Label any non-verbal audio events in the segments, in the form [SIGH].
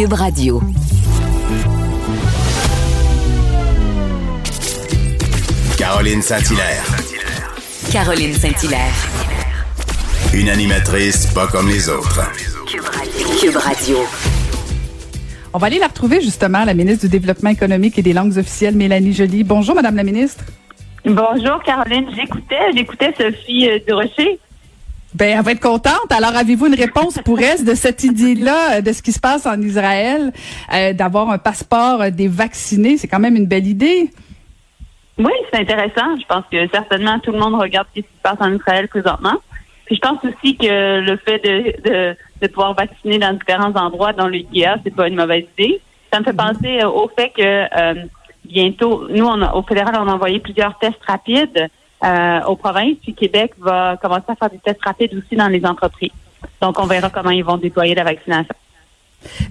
Cube Radio. Caroline Saint-Hilaire. Caroline Saint-Hilaire. Une animatrice pas comme les autres. Cube Radio. On va aller la retrouver justement, la ministre du Développement économique et des langues officielles, Mélanie Joly. Bonjour, Madame la ministre. Bonjour, Caroline. J'écoutais, j'écoutais Sophie euh, Durocher. Ben, elle va être contente. Alors, avez-vous une réponse pour elle de cette idée-là, euh, de ce qui se passe en Israël, euh, d'avoir un passeport euh, des vaccinés? C'est quand même une belle idée. Oui, c'est intéressant. Je pense que certainement tout le monde regarde ce qui se passe en Israël présentement. Puis je pense aussi que le fait de, de, de pouvoir vacciner dans différents endroits, dans le IKEA, c'est pas une mauvaise idée. Ça me fait penser euh, au fait que euh, bientôt, nous, on a, au fédéral, on a envoyé plusieurs tests rapides euh, aux provinces, puis Québec va commencer à faire des tests rapides aussi dans les entreprises. Donc, on verra comment ils vont déployer la vaccination.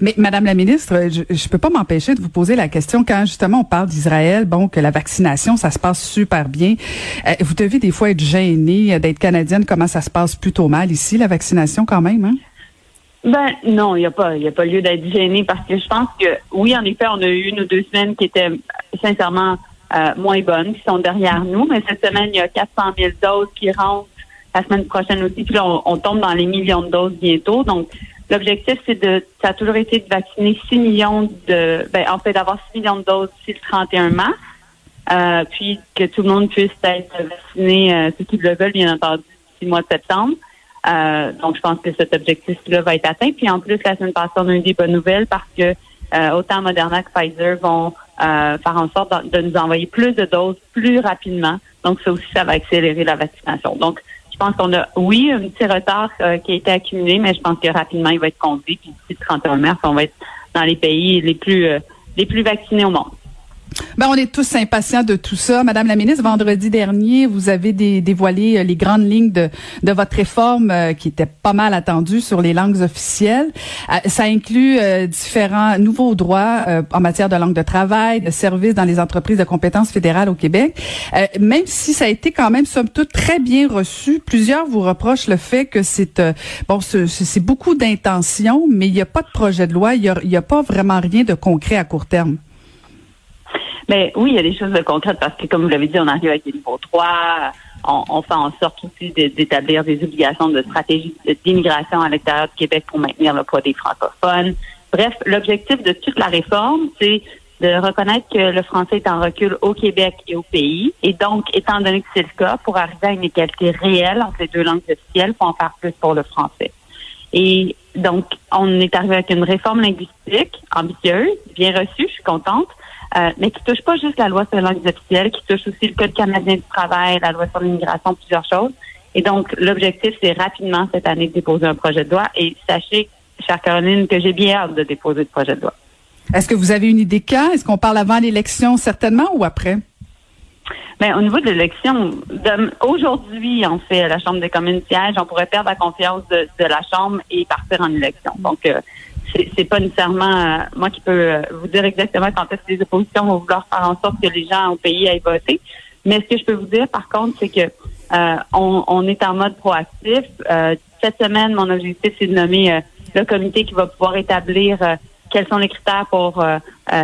Mais Madame la ministre, je ne peux pas m'empêcher de vous poser la question quand justement on parle d'Israël, bon que la vaccination ça se passe super bien. Euh, vous devez des fois être gênée euh, d'être canadienne. Comment ça se passe plutôt mal ici la vaccination quand même hein? Ben non, il n'y a pas, il y a pas lieu d'être gêné parce que je pense que oui, en effet, on a eu une ou deux semaines qui étaient sincèrement euh, moins bonnes, qui sont derrière nous, mais cette semaine il y a 400 000 doses qui rentrent. La semaine prochaine aussi, puis là on, on tombe dans les millions de doses bientôt, donc L'objectif, c'est de, ça a toujours été de vacciner 6 millions de, ben, en fait, d'avoir 6 millions de doses d'ici le 31 mars, euh, puis que tout le monde puisse être vacciné, euh, ceux qui le veulent, bien entendu, d'ici le mois de septembre. Euh, donc, je pense que cet objectif-là va être atteint. Puis, en plus, la semaine passée, on a eu des bonnes nouvelles parce que euh, autant Moderna que Pfizer vont euh, faire en sorte de, de nous envoyer plus de doses plus rapidement. Donc, ça aussi, ça va accélérer la vaccination. Donc, je pense qu'on a, oui, un petit retard euh, qui a été accumulé, mais je pense que rapidement, il va être conduit. Puis d'ici le 31 mars, on va être dans les pays les plus euh, les plus vaccinés au monde. Ben, on est tous impatients de tout ça. Madame la ministre, vendredi dernier, vous avez dé- dévoilé euh, les grandes lignes de, votre réforme euh, qui était pas mal attendue sur les langues officielles. Euh, ça inclut différents nouveaux droits en matière de langue de travail, de services dans les entreprises de compétences fédérales au Québec. Même si ça a été quand même, somme toute, très bien reçu, plusieurs vous reprochent le fait que c'est bon, c'est beaucoup d'intentions, mais il n'y a pas de projet de loi, il n'y a pas vraiment rien de concret à court terme. Mais oui, il y a des choses de concrètes parce que, comme vous l'avez dit, on arrive avec des niveaux 3. On, on fait en sorte aussi d'établir des obligations de stratégie d'immigration à l'extérieur du Québec pour maintenir le poids des francophones. Bref, l'objectif de toute la réforme, c'est de reconnaître que le français est en recul au Québec et au pays. Et donc, étant donné que c'est le cas, pour arriver à une égalité réelle entre les deux langues officielles, il faut en faire plus pour le français. Et donc, on est arrivé avec une réforme linguistique ambitieuse, bien reçue, je suis contente, euh, mais qui touche pas juste la loi sur les langues officielles, qui touche aussi le Code canadien du travail, la loi sur l'immigration, plusieurs choses. Et donc, l'objectif, c'est rapidement cette année de déposer un projet de loi. Et sachez, chère Caroline, que j'ai bien hâte de déposer le projet de loi. Est-ce que vous avez une idée quand? Est-ce qu'on parle avant l'élection certainement ou après? Mais au niveau de l'élection, aujourd'hui, en fait, la Chambre des communes siège, on pourrait perdre la confiance de, de la Chambre et partir en élection. Donc, euh, c'est pas nécessairement euh, moi qui peux euh, vous dire exactement quand est-ce que les oppositions vont vouloir faire en sorte que les gens au pays aillent voter. Mais ce que je peux vous dire, par contre, c'est que euh, on, on est en mode proactif. Euh, cette semaine, mon objectif, c'est de nommer euh, le comité qui va pouvoir établir euh, quels sont les critères pour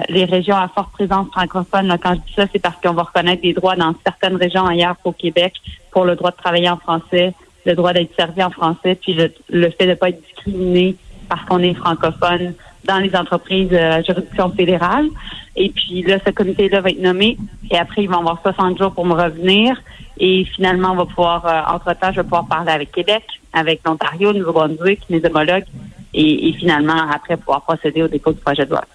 les régions à forte présence francophone. Là, quand je dis ça, c'est parce qu'on va reconnaître des droits dans certaines régions ailleurs qu'au Québec pour le droit de travailler en français le droit d'être servi en français, puis le, le fait de ne pas être discriminé parce qu'on est francophone dans les entreprises à juridiction fédérale. Et puis là, ce comité-là va être nommé et après, ils vont avoir 60 jours pour me revenir. Et finalement, on va pouvoir, euh, entre-temps, je vais pouvoir parler avec Québec, avec l'Ontario, Nouveau-Brunswick, mes homologues, et, et finalement, après, pouvoir procéder au dépôt du projet de loi.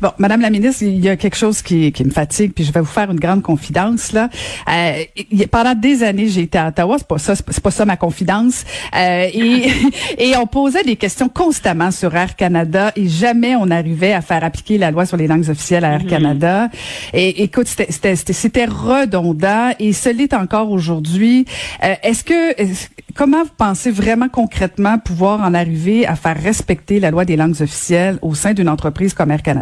Bon, Madame la ministre, il y a quelque chose qui, qui me fatigue, puis je vais vous faire une grande confidence là. Euh, pendant des années, j'ai été à Ottawa, c'est pas ça, c'est pas ça ma confidence. Euh, et, [LAUGHS] et on posait des questions constamment sur Air Canada et jamais on arrivait à faire appliquer la loi sur les langues officielles à Air Mhm. Canada. Et écoute, c'était- c'était c'était- c'était redondant et ce l'est encore aujourd'hui. Euh, Est-ce que comment vous pensez vraiment concrètement pouvoir en arriver à faire respecter la loi des langues officielles au sein d'une entreprise comme Air Canada?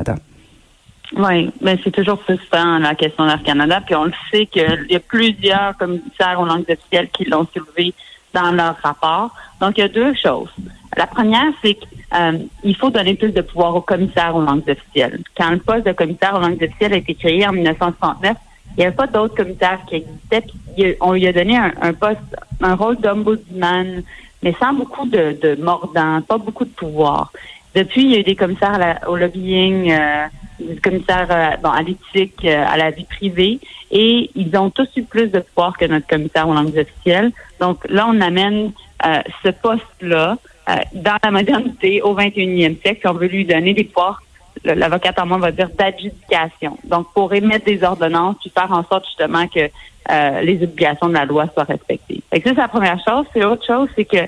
Oui, mais c'est toujours frustrant la question d'Air Canada. Puis on le sait qu'il y a plusieurs commissaires aux langues officielles qui l'ont soulevé dans leur rapport. Donc il y a deux choses. La première, c'est qu'il faut donner plus de pouvoir aux commissaires aux langues officielles. Quand le poste de commissaire aux langues officielles a été créé en 1969, il n'y avait pas d'autres commissaires qui existaient. Puis on lui a donné un, un poste, un rôle d'ombudsman, mais sans beaucoup de, de mordant, pas beaucoup de pouvoir. Depuis, il y a eu des commissaires la- au lobbying, euh, des commissaires euh, bon, à l'éthique, euh, à la vie privée, et ils ont tous eu plus de pouvoir que notre commissaire aux langues officielles. Donc là, on amène euh, ce poste-là euh, dans la modernité au 21e siècle, on veut lui donner des pouvoirs, l'avocate en moi va dire, d'adjudication. Donc, pour émettre des ordonnances, puis faire en sorte justement que euh, les obligations de la loi soient respectées. Que ça, c'est la première chose. C'est l'autre chose, c'est que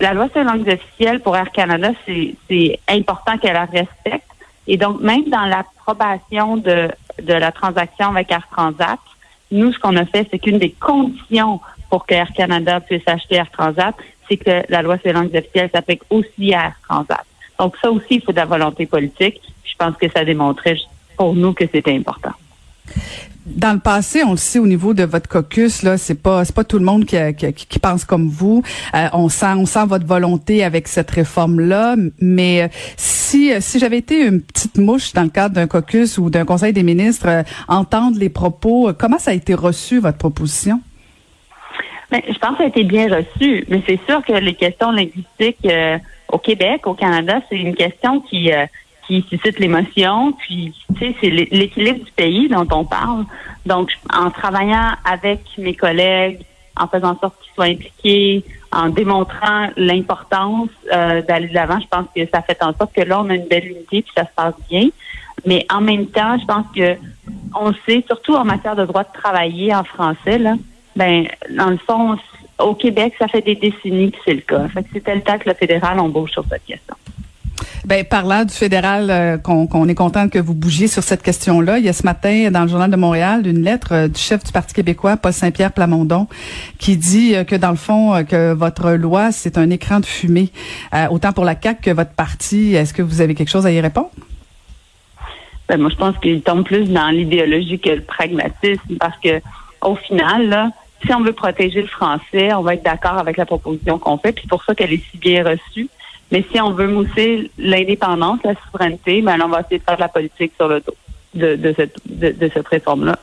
la loi sur les langues officielles pour Air Canada, c'est important qu'elle la respecte. Et donc, même dans l'approbation de, de la transaction avec Air Transat, nous, ce qu'on a fait, c'est qu'une des conditions pour que Air Canada puisse acheter Air Transat, c'est que la loi sur les langues officielles s'applique aussi à Air Transat. Donc, ça aussi, il faut de la volonté politique. Je pense que ça démontrait pour nous que c'était important. Dans le passé, on le sait au niveau de votre caucus là, c'est pas c'est pas tout le monde qui, qui, qui pense comme vous. Euh, on sent on sent votre volonté avec cette réforme là, mais euh, si euh, si j'avais été une petite mouche dans le cadre d'un caucus ou d'un conseil des ministres, euh, entendre les propos, euh, comment ça a été reçu votre proposition? Ben, je pense que ça a été bien reçu, mais c'est sûr que les questions linguistiques euh, au Québec, au Canada, c'est une question qui qui suscite l'émotion, puis tu sais, c'est l'é- l'équilibre du pays dont on parle. Donc, en travaillant avec mes collègues, en faisant en sorte qu'ils soient impliqués, en démontrant l'importance euh, d'aller de l'avant, je pense que ça fait en sorte que là, on a une belle unité, puis ça se passe bien. Mais en même temps, je pense que on sait, surtout en matière de droit de travailler en français, là, ben, dans le fond, au Québec, ça fait des décennies que c'est le cas. Fait que c'était le temps que le fédéral bouge sur cette question. Ben, parlant du fédéral, euh, qu'on est content que vous bougiez sur cette question-là, il y a ce matin dans le journal de Montréal une lettre euh, du chef du Parti québécois, Paul Saint-Pierre Plamondon, qui dit euh, que dans le fond, que votre loi, c'est un écran de fumée, autant pour la CAQ que votre parti. Est-ce que vous avez quelque chose à y répondre? Ben, moi, je pense qu'il tombe plus dans l'idéologie que le pragmatisme parce que, au final, là, si on veut protéger le français, on va être d'accord avec la proposition qu'on fait, puis c'est pour ça qu'elle est si bien reçue. Mais si on veut mousser l'indépendance, la souveraineté, ben, on va essayer de faire de la politique sur le dos de, de cette, de, de cette réforme-là.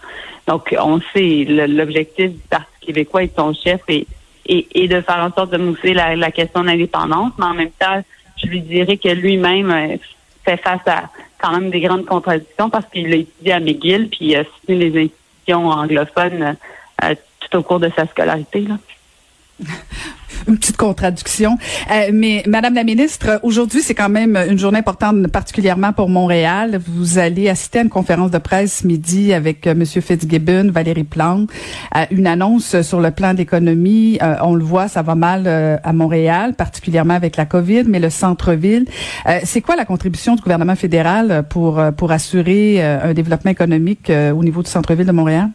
Donc, on sait l'objectif du Parti québécois et de son chef est, est de faire en sorte de mousser la, la question de l'indépendance, mais en même temps, je lui dirais que lui-même euh, fait face à quand même des grandes contradictions parce qu'il a étudié à McGill puis il a soutenu les institutions anglophones euh, tout au cours de sa scolarité. Là. Une petite contradiction. Euh, mais Madame la ministre, aujourd'hui, c'est quand même une journée importante, particulièrement pour Montréal. Vous allez assister à une conférence de presse midi avec euh, Monsieur Fitzgibbon, Valérie Plante, euh, une annonce sur le plan d'économie. Euh, on le voit, ça va mal euh, à Montréal, particulièrement avec la COVID, mais le centre-ville. C'est quoi la contribution du gouvernement fédéral pour pour assurer un développement économique au niveau du centre-ville de Montréal?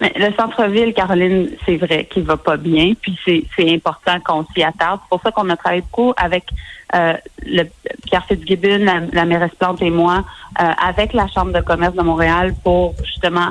Mais le centre-ville, Caroline, c'est vrai qu'il va pas bien, puis c'est, important qu'on s'y attarde. C'est pour ça qu'on a travaillé beaucoup avec euh, le, Pierre Fitzgibbon, la, la mairesse Plante et moi, euh, avec la Chambre de commerce de Montréal pour justement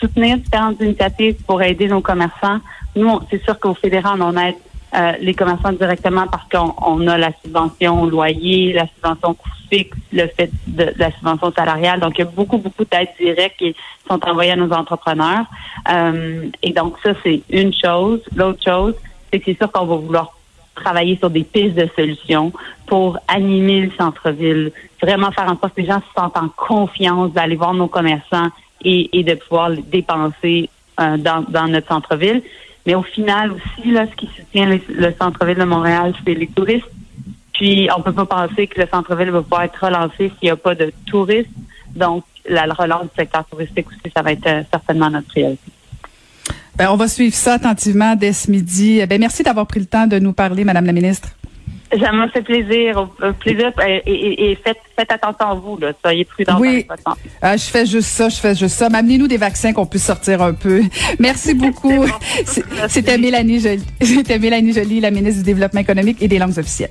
soutenir différentes initiatives pour aider nos commerçants. Nous, c'est sûr qu'au fédéral, on aide euh, les commerçants directement parce qu'on a la subvention loyer, la subvention coût fixe, le fait de, la subvention salariale. Donc, il y a beaucoup, beaucoup d'aides directes qui sont envoyées à nos entrepreneurs. Euh, et donc, ça, c'est une chose. L'autre chose, c'est que c'est sûr qu'on va vouloir travailler sur des pistes de solutions pour animer le centre-ville, vraiment faire en sorte que les gens se sentent en confiance d'aller voir nos commerçants et, de pouvoir dépenser euh, dans, dans notre centre-ville. Mais au final aussi, là, ce qui soutient le, centre-ville de Montréal, c'est les touristes. Puis, on peut pas penser que le centre-ville va pouvoir être relancé s'il n'y a pas de touristes. Donc, la relance du secteur touristique aussi, ça va être euh, certainement notre priorité. Ben, on va suivre ça attentivement dès ce midi. Ben, merci d'avoir pris le temps de nous parler, Madame la ministre. Ça m'a fait plaisir. plaisir et, faites, attention à vous. Là. Soyez prudents. Oui. Ah, je fais juste ça. Je fais juste ça. Amenez-nous des vaccins qu'on puisse sortir un peu. [LAUGHS] Merci beaucoup. C'était Mélanie Joly. [LAUGHS] C'était Mélanie Joly, la ministre du Développement économique et des langues officielles.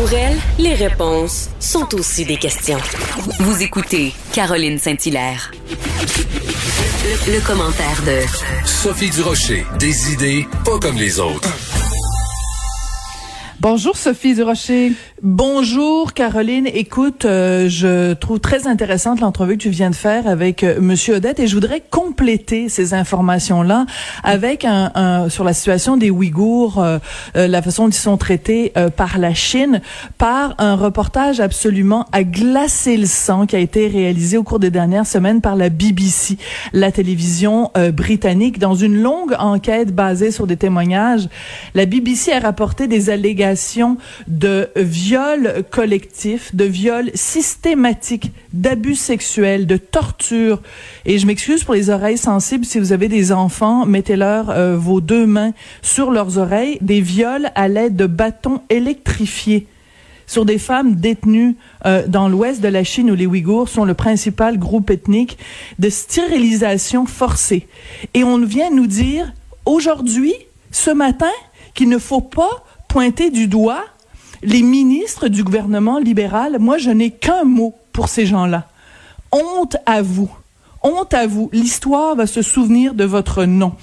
Pour elle, les réponses sont aussi des questions. Vous écoutez Caroline Saint-Hilaire. Le, commentaire de Sophie Durocher. Des idées pas comme les autres. Bonjour Sophie Durocher. Bonjour Caroline. Écoute, euh, je trouve très intéressante l'entrevue que tu viens de faire avec euh, Monsieur Odette et je voudrais compléter ces informations-là avec un, un, sur la situation des Ouïghours, euh, la façon dont ils sont traités par la Chine, par un reportage absolument à glacer le sang qui a été réalisé au cours des dernières semaines par la BBC, la télévision britannique, dans une longue enquête basée sur des témoignages. La BBC a rapporté des allégations de viol collectif, de viol systématique, d'abus sexuels, de torture. Et je m'excuse pour les oreilles sensibles. Si vous avez des enfants, mettez-leur euh, vos deux mains sur leurs oreilles. Des viols à l'aide de bâtons électrifiés sur des femmes détenues euh, dans l'ouest de la Chine où les Ouïghours sont le principal groupe ethnique de stérilisation forcée. Et on vient nous dire aujourd'hui, ce matin, qu'il ne faut pas pointer du doigt les ministres du gouvernement libéral, moi, je n'ai qu'un mot pour ces gens-là. Honte à vous. Honte à vous. L'histoire va se souvenir de votre nom.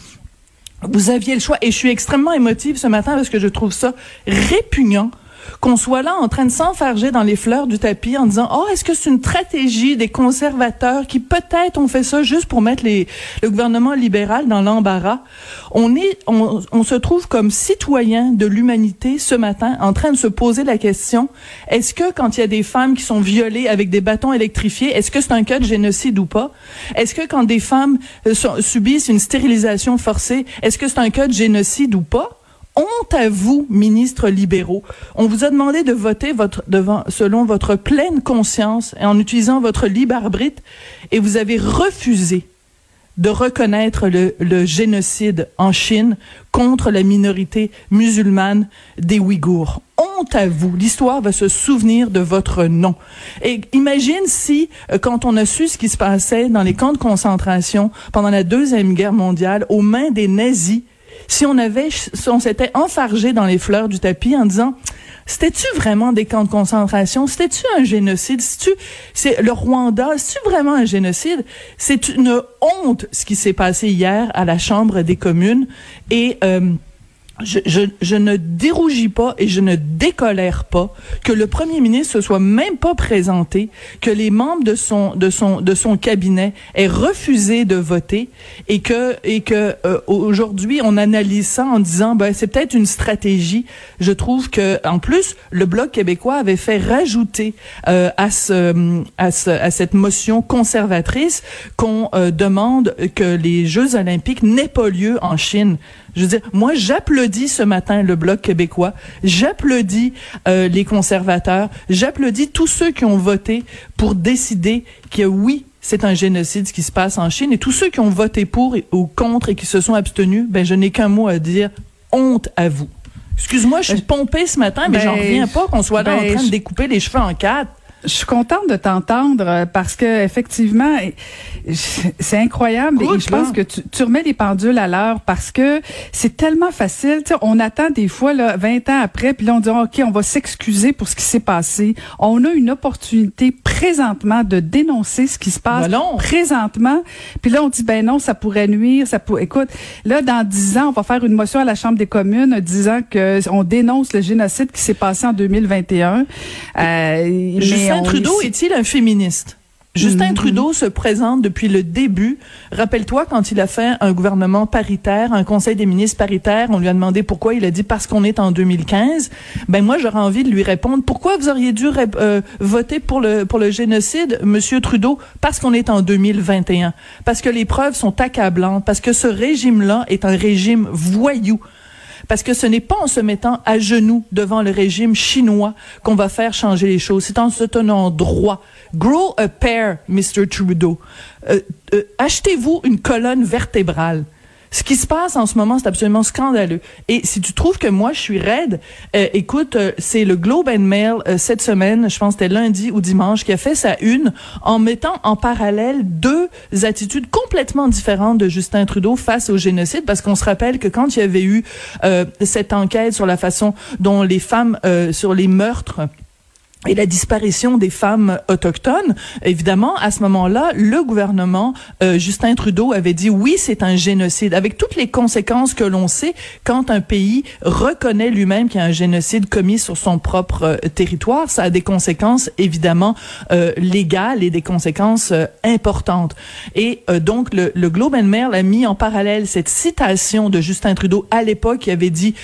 Vous aviez le choix. Et je suis extrêmement émotive ce matin parce que je trouve ça répugnant qu'on soit là en train de s'enfarger dans les fleurs du tapis en disant oh est-ce que c'est une stratégie des conservateurs qui peut-être ont fait ça juste pour mettre les, le gouvernement libéral dans l'embarras? On est on, on se trouve comme citoyen de l'humanité ce matin en train de se poser la question est-ce que quand il y a des femmes qui sont violées avec des bâtons électrifiés est-ce que c'est un cas de génocide ou pas? Est-ce que quand des femmes euh, subissent une stérilisation forcée est-ce que c'est un cas de génocide ou pas? Honte à vous, ministres libéraux. On vous a demandé de voter votre, devant, selon votre pleine conscience et en utilisant votre libre arbitre et vous avez refusé de reconnaître le, le, génocide en Chine contre la minorité musulmane des Ouïghours. Honte à vous. L'histoire va se souvenir de votre nom. Et imagine si, euh, quand on a su ce qui se passait dans les camps de concentration pendant la Deuxième Guerre mondiale, aux mains des nazis, si on avait, si on s'était enfargé dans les fleurs du tapis en disant, c'était-tu vraiment des camps de concentration? C'était-tu un génocide? C'est-tu, c'est le Rwanda? C'est-tu vraiment un génocide? C'est une honte ce qui s'est passé hier à la Chambre des communes et, euh, je, je, je, ne dérougis pas et je ne décolère pas que le premier ministre se soit même pas présenté, que les membres de son de son de son cabinet aient refusé de voter et que et que euh, aujourd'hui on analyse ça en disant ben c'est peut-être une stratégie. Je trouve que en plus le bloc québécois avait fait rajouter euh, à ce à ce à cette motion conservatrice qu'on euh, demande que les Jeux olympiques n'aient pas lieu en Chine. Je veux dire, moi, j'applaudis ce matin le Bloc québécois, j'applaudis euh, les conservateurs, j'applaudis tous ceux qui ont voté pour décider que oui, c'est un génocide ce qui se passe en Chine, et tous ceux qui ont voté pour ou contre et qui se sont abstenus, ben je n'ai qu'un mot à dire, honte à vous. Excuse-moi, je suis pompée ce matin, mais j'en ben, reviens pas qu'on soit là en ben, train de découper les cheveux en quatre. Je suis contente de t'entendre euh, parce que effectivement, c'est incroyable et je pense que tu, tu, remets les pendules à l'heure parce que c'est tellement facile. On attend des fois là, 20 ans après, puis là on dit ok, on va s'excuser pour ce qui s'est passé. On a une opportunité présentement de dénoncer ce qui se passe présentement. Puis là on dit ben non, ça pourrait nuire, ça pourrait. Écoute, là dans 10 ans, on va faire une motion à la Chambre des communes disant que on dénonce le génocide qui s'est passé en 2021. Euh, Justin Trudeau est-il un féministe? Justin mm-hmm. Trudeau se présente depuis le début. Rappelle-toi quand il a fait un gouvernement paritaire, un conseil des ministres paritaire, on lui a demandé pourquoi, il a dit parce qu'on est en 2015. Ben moi j'aurais envie de lui répondre pourquoi vous auriez dû euh, voter pour le pour le génocide monsieur Trudeau? Parce qu'on est en 2021. Parce que les preuves sont accablantes, parce que ce régime-là est un régime voyou parce que ce n'est pas en se mettant à genoux devant le régime chinois qu'on va faire changer les choses. C'est en se tenant droit. Grow a pair, Mr. Trudeau. Euh, euh, achetez-vous une colonne vertébrale. Ce qui se passe en ce moment, c'est absolument scandaleux. Et si tu trouves que moi, je suis raide, euh, écoute, euh, c'est le Globe and Mail euh, cette semaine, je pense que c'était lundi ou dimanche, qui a fait sa une en mettant en parallèle deux attitudes complètement différentes de Justin Trudeau face au génocide, parce qu'on se rappelle que quand il y avait eu cette enquête sur la façon dont les femmes, sur les meurtres, et la disparition des femmes autochtones, évidemment, à ce moment-là, le gouvernement euh, Justin Trudeau avait dit oui, c'est un génocide, avec toutes les conséquences que l'on sait quand un pays reconnaît lui-même qu'il y a un génocide commis sur son propre euh, territoire. Ça a des conséquences évidemment euh, légales et des conséquences importantes. Et donc le, le, Globe and Mail a mis en parallèle cette citation de Justin Trudeau à l'époque qui avait dit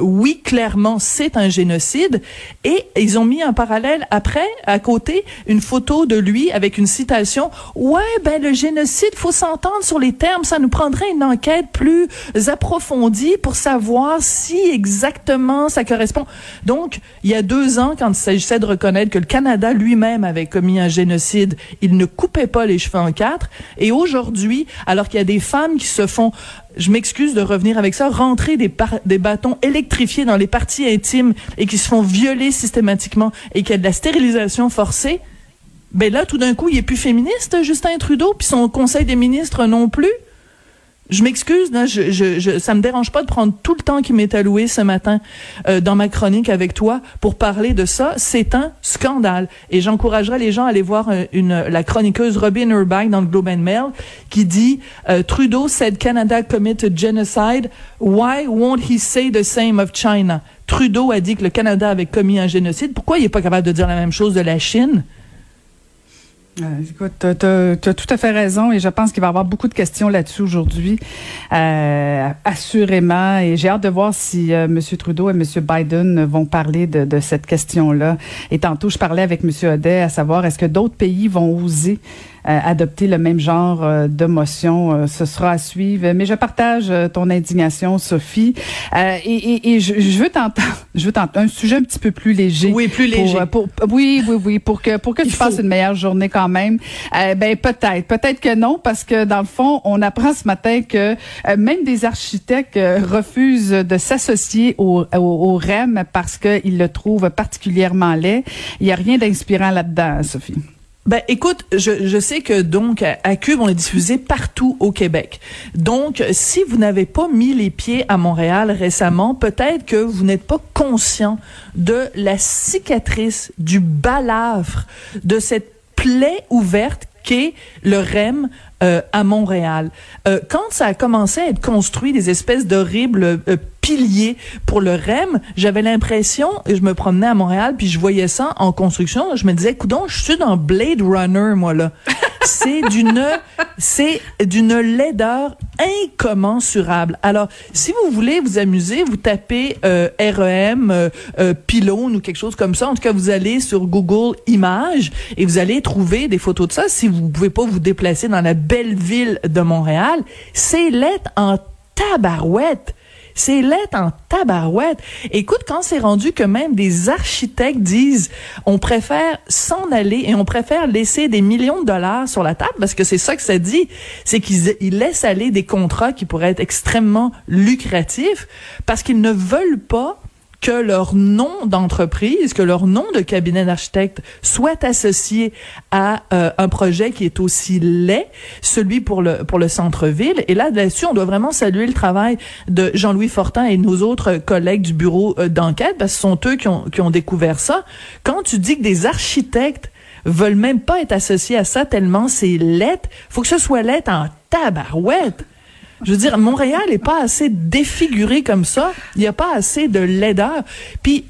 oui, clairement, c'est un génocide, et ils ont mis en parallèle après, à côté, une photo de lui avec une citation. Ouais, ben le génocide, faut s'entendre sur les termes. Ça nous prendrait une enquête plus approfondie pour savoir si exactement ça correspond. Donc, il y a deux ans, quand il s'agissait de reconnaître que le Canada lui-même avait commis un génocide, il ne coupait pas les cheveux en quatre. Et aujourd'hui, alors qu'il y a des femmes qui se font je m'excuse de revenir avec ça, rentrer des, bâtons électrifiés dans les parties intimes et qui se font violer systématiquement et qu'il y a de la stérilisation forcée, ben là, tout d'un coup, il est plus féministe, Justin Trudeau, puis son conseil des ministres non plus. Je m'excuse, là, je, je, ça me dérange pas de prendre tout le temps qui m'est alloué ce matin euh, dans ma chronique avec toi pour parler de ça. C'est un scandale. Et j'encouragerais les gens à aller voir euh, la chroniqueuse Robin Urbach dans le Globe and Mail qui dit euh, Trudeau said Canada committed genocide. Why won't he say the same of China? Trudeau a dit que le Canada avait commis un génocide. Pourquoi il est pas capable de dire la même chose de la Chine? Euh, écoute, tu as, tout à fait raison et je pense qu'il va y avoir beaucoup de questions là-dessus aujourd'hui, euh, assurément. Et j'ai hâte de voir si euh, M. Trudeau et M. Biden vont parler de, de cette question-là. Et tantôt, je parlais avec M. Odet à savoir est-ce que d'autres pays vont oser adopter le même genre euh, de motion. Euh, ce sera à suivre. Mais je partage ton indignation, Sophie. et, et, et je, je, veux t'entendre, [LAUGHS] je veux t'entendre un sujet un petit peu plus léger. Oui, plus léger. Pour, oui, oui, oui, pour que pour que tu fasses une meilleure journée quand même. ben peut-être, peut-être que non, parce que dans le fond, on apprend ce matin que même des architectes refusent de s'associer au, au, au, REM parce qu'ils le trouvent particulièrement laid. Il y a rien d'inspirant là-dedans, Sophie. Ben, écoute, je, je sais que donc à Cube, on est diffusé partout au Québec. Donc, si vous n'avez pas mis les pieds à Montréal récemment, peut-être que vous n'êtes pas conscient de la cicatrice, du balafre, de cette plaie ouverte qu'est le REM euh, à Montréal. Euh, quand ça a commencé à être construit, des espèces d'horribles euh, piliers pour le REM. J'avais l'impression, je me promenais à Montréal, puis je voyais ça en construction. Je me disais, coudon, je suis dans Blade Runner, moi, là. [LAUGHS] c'est d'une, c'est d'une laideur incommensurable. Alors, si vous voulez vous amuser, vous tapez euh, REM, euh, euh, pylône ou quelque chose comme ça. En tout cas, vous allez sur Google Images et vous allez trouver des photos de ça. Si vous pouvez pas vous déplacer dans la belle ville de Montréal, c'est lettre en tabarouette. C'est lettre en tabarouette. Écoute, quand c'est rendu que même des architectes disent on préfère s'en aller et on préfère laisser des millions de dollars sur la table, parce que c'est ça que ça dit, c'est qu'ils laissent aller des contrats qui pourraient être extrêmement lucratifs parce qu'ils ne veulent pas que leur nom d'entreprise, que leur nom de cabinet d'architecte soit associé à euh, un projet qui est aussi laid, celui pour le pour le centre-ville. Et là, là-dessus, on doit vraiment saluer le travail de Jean-Louis Fortin et nos autres collègues du bureau euh, d'enquête, parce que ce sont eux qui ont, qui ont découvert ça. Quand tu dis que des architectes veulent même pas être associés à ça tellement c'est lettre, faut que ce soit lettre en tabarouette. Je veux dire, Montréal n'est pas assez défiguré comme ça. Il n'y a pas assez de laideur. Puis,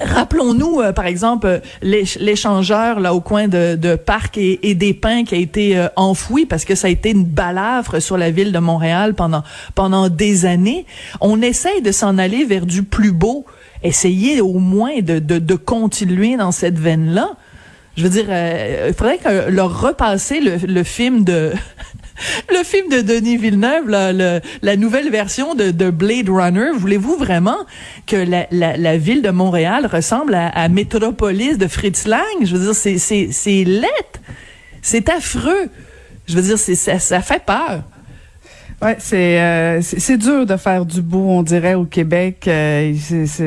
Rappelons-nous, euh, par exemple, euh, l'échangeur là au coin de, de Parc et, des Pins qui a été euh, enfoui parce que ça a été une balafre sur la ville de Montréal pendant pendant des années. On essaye de s'en aller vers du plus beau. Essayez au moins de, de, continuer dans cette veine-là. Je veux dire, il faudrait que leur repasser le, le film de [LAUGHS] le film de Denis Villeneuve, la nouvelle version de, Blade Runner, voulez-vous vraiment que la, ville de Montréal ressemble à, à Métropolis de Fritz Lang? Je veux dire, c'est, c'est, c'est affreux. Je veux dire, ça fait peur. Ouais, c'est euh, c'est dur de faire du beau, on dirait au Québec, euh,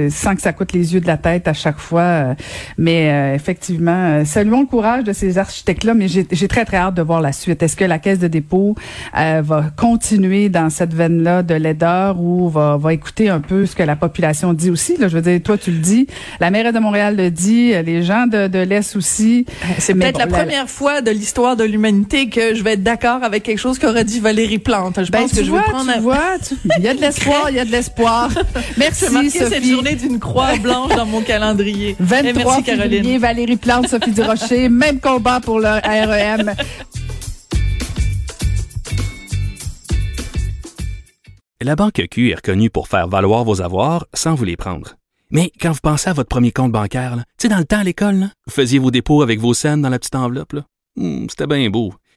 sans que ça coûte les yeux de la tête à chaque fois. Euh, mais euh, effectivement, saluons le courage de ces architectes-là. Mais j'ai très très hâte de voir la suite. Est-ce que la Caisse de dépôt va continuer dans cette veine-là de laideur ou va va écouter un peu ce que la population dit aussi? Là, je veux dire, toi tu le dis, la maire de Montréal le dit, les gens de, de l'Est aussi. C'est peut-être la, première fois de l'histoire de l'humanité que je vais être d'accord avec quelque chose qu'aurait dit Valérie Plante. Je ben, que je vois, prendre tu vois, il y a de l'espoir, il y a de l'espoir. [LAUGHS] Merci Sophie. cette journée d'une croix blanche dans mon calendrier. 23 merci, Caroline. Valérie Plante, Sophie Durocher, même combat pour le REM. La Banque Q est reconnue pour faire valoir vos avoirs sans vous les prendre. Mais quand vous pensez à votre premier compte bancaire, tu sais, dans le temps à l'école, vous faisiez vos dépôts avec vos scènes dans la petite enveloppe. Hmm, c'était bien beau.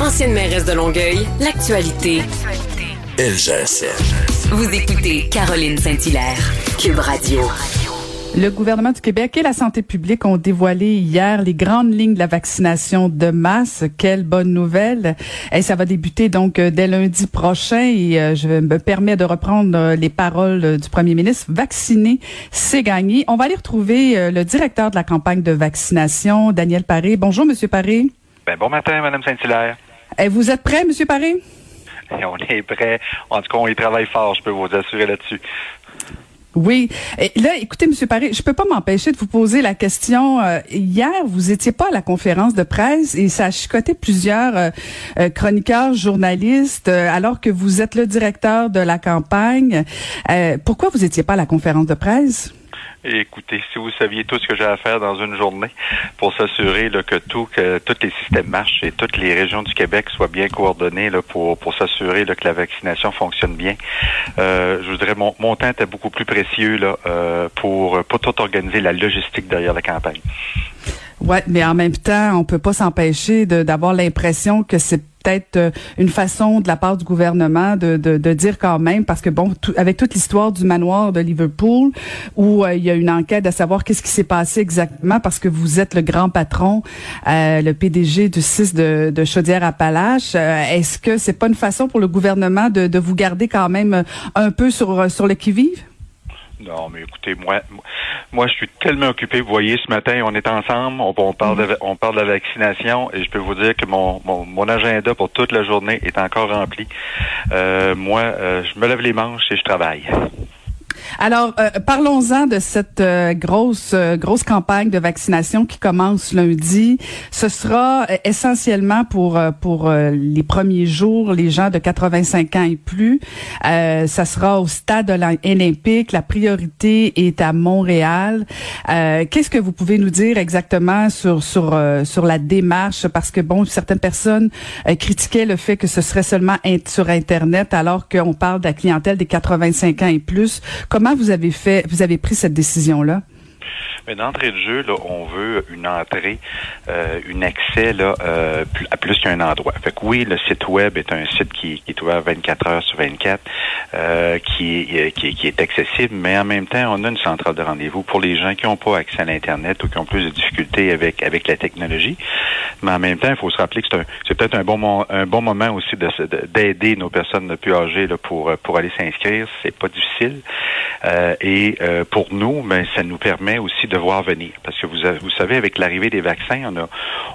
Ancienne mairesse de Longueuil, l'actualité. LGSN. Vous écoutez Caroline Saint-Hilaire, Cube Radio. Le gouvernement du Québec et la santé publique ont dévoilé hier les grandes lignes de la vaccination de masse. Quelle bonne nouvelle. Et ça va débuter donc euh, dès lundi prochain et euh, je me permets de reprendre euh, les paroles du premier ministre. Vacciner, c'est gagner. On va aller retrouver le directeur de la campagne de vaccination, Daniel Paré. Bonjour, Monsieur Paré. Ben, bon matin, Madame Saint-Hilaire. Vous êtes prêt, Monsieur Paré? on est prêt. En tout cas, on y travaille fort, je peux vous assurer là-dessus. Oui. Et là, écoutez, Monsieur Paré, je peux pas m'empêcher de vous poser la question. Euh, hier, vous étiez pas à la conférence de presse et ça a chicoté plusieurs euh, euh, chroniqueurs, journalistes, alors que vous êtes le directeur de la campagne. pourquoi vous étiez pas à la conférence de presse? Écoutez, si vous saviez tout ce que j'ai à faire dans une journée pour s'assurer que tout, que tous les systèmes marchent et toutes les régions du Québec soient bien coordonnées là, pour, pour s'assurer que la vaccination fonctionne bien. Euh, je voudrais mon, mon temps était beaucoup plus précieux là, euh, pour, pour tout organiser la logistique derrière la campagne. Ouais, mais en même temps, on peut pas s'empêcher d'avoir l'impression que c'est peut-être euh, une façon de la part du gouvernement de, de, de dire quand même, parce que bon, avec toute l'histoire du manoir de Liverpool, où euh, il y a une enquête à savoir qu'est-ce qui s'est passé exactement, parce que vous êtes le grand patron, euh, le PDG du 6 de, de Chaudière-Appalaches, est-ce que c'est pas une façon pour le gouvernement de, de vous garder quand même un peu sur, sur le qui-vive? Non, mais écoutez, moi, moi, je suis tellement occupé. Vous voyez, ce matin, on est ensemble, on, parle, de, on parle de la vaccination, et je peux vous dire que mon, mon, mon agenda pour toute la journée est encore rempli. Euh, moi, euh, je me lève les manches et je travaille. Alors, euh, parlons-en de cette euh, grosse euh, grosse campagne de vaccination qui commence lundi. Ce sera essentiellement pour pour les premiers jours, les gens de 85 ans et plus. ça sera au stade olympique. La priorité est à Montréal. Qu'est-ce que vous pouvez nous dire exactement sur sur sur la démarche? Parce que bon, certaines personnes critiquaient le fait que ce serait seulement sur Internet, alors qu'on parle de la clientèle des 85 ans et plus. Comment vous avez fait, vous avez pris cette décision-là? Mais d'entrée de jeu, là, on veut une entrée, euh, une accès là, euh, à plus qu'un endroit. Fait que oui, le site web est un site qui, est ouvert 24 heures sur 24, euh, qui, est, qui, est accessible, mais en même temps, on a une centrale de rendez-vous pour les gens qui n'ont pas accès à l'Internet ou qui ont plus de difficultés avec, avec la technologie. Mais en même temps, il faut se rappeler que c'est, peut-être un bon, un bon moment aussi de, d'aider nos personnes plus âgées là, pour, pour aller s'inscrire. C'est pas difficile. Euh, et euh, pour nous, ben, ça nous permet aussi de voir venir. Parce que vous, vous savez, avec l'arrivée des vaccins,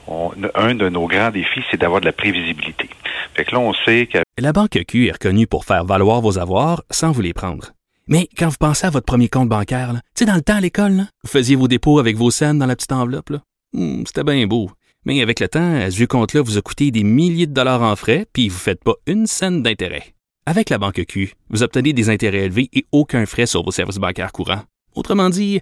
on a, un de nos grands défis, c'est d'avoir de la prévisibilité. Fait que là, on sait que... La Banque Q est reconnue pour faire valoir vos avoirs sans vous les prendre. Mais quand vous pensez à votre premier compte bancaire, tu sais, dans le temps à l'école, vous faisiez vos dépôts avec vos scènes dans la petite enveloppe. Hmm, c'était bien beau. Mais avec le temps, ce vieux compte-là vous a coûté des milliers de dollars en frais, puis vous ne faites pas une scène d'intérêt. Avec la banque Q, vous obtenez des intérêts élevés et aucun frais sur vos services bancaires courants. Autrement dit,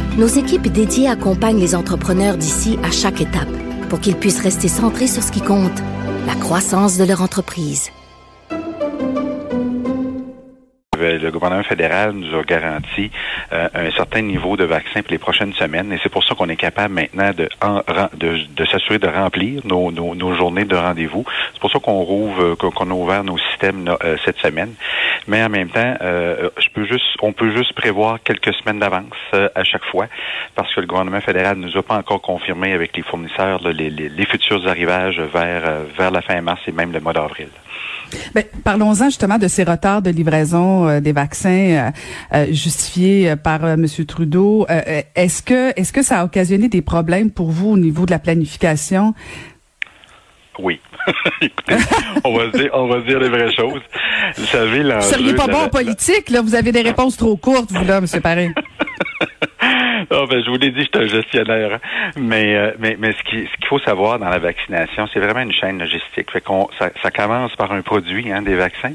nos équipes dédiées accompagnent les entrepreneurs d'ici à chaque étape pour qu'ils puissent rester centrés sur ce qui compte, la croissance de leur entreprise. Le gouvernement fédéral nous a garanti euh, un certain niveau de vaccins pour les prochaines semaines et c'est pour ça qu'on est capable maintenant de, s'assurer de remplir nos, journées de rendez-vous. C'est pour ça qu'on rouvre, euh, qu'on a ouvert nos systèmes euh, cette semaine. Mais en même temps, on peut juste prévoir quelques semaines d'avance à chaque fois parce que le gouvernement fédéral nous a pas encore confirmé avec les fournisseurs les, futurs arrivages vers, vers la fin mars et même le mois d'avril. Ben, parlons-en justement de ces retards de livraison euh, des vaccins euh, euh, justifiés par M. Trudeau. est-ce que est-ce que ça a occasionné des problèmes pour vous au niveau de la planification? Oui. [LAUGHS] Écoutez, on va dire, on va dire les vraies choses. Vous savez, Vous seriez pas bon en politique, là. Vous avez des réponses trop courtes, vous, là, M. Paré. [LAUGHS] oh, [LAUGHS] ben, je vous l'ai dit, je suis un gestionnaire. Hein. Mais, euh, mais, mais ce qu'il ce qu'il faut savoir dans la vaccination, c'est vraiment une chaîne logistique. Fait qu'on, ça, ça commence par un produit, hein, des vaccins.